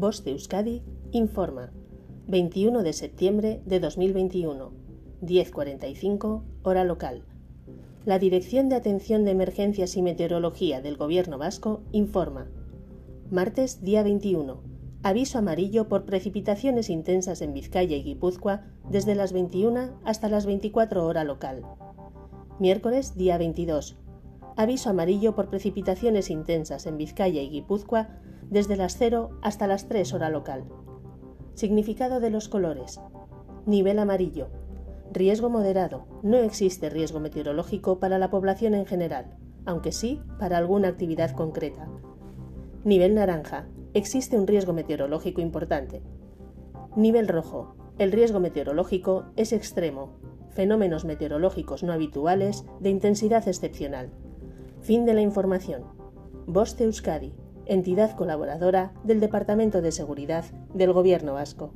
Voz de Euskadi informa. 21 de septiembre de 2021, 10.45, hora local. La Dirección de Atención de Emergencias y Meteorología del Gobierno Vasco informa. Martes, día 21. Aviso amarillo por precipitaciones intensas en Vizcaya y Guipúzcoa desde las 21 hasta las 24 hora local. Miércoles, día 22. Aviso amarillo por precipitaciones intensas en Vizcaya y Guipúzcoa desde las 0 hasta las 3 hora local. Significado de los colores. Nivel amarillo. Riesgo moderado. No existe riesgo meteorológico para la población en general, aunque sí para alguna actividad concreta. Nivel naranja. Existe un riesgo meteorológico importante. Nivel rojo. El riesgo meteorológico es extremo. Fenómenos meteorológicos no habituales de intensidad excepcional. Fin de la información. Voz Euskadi, entidad colaboradora del Departamento de Seguridad del Gobierno Vasco.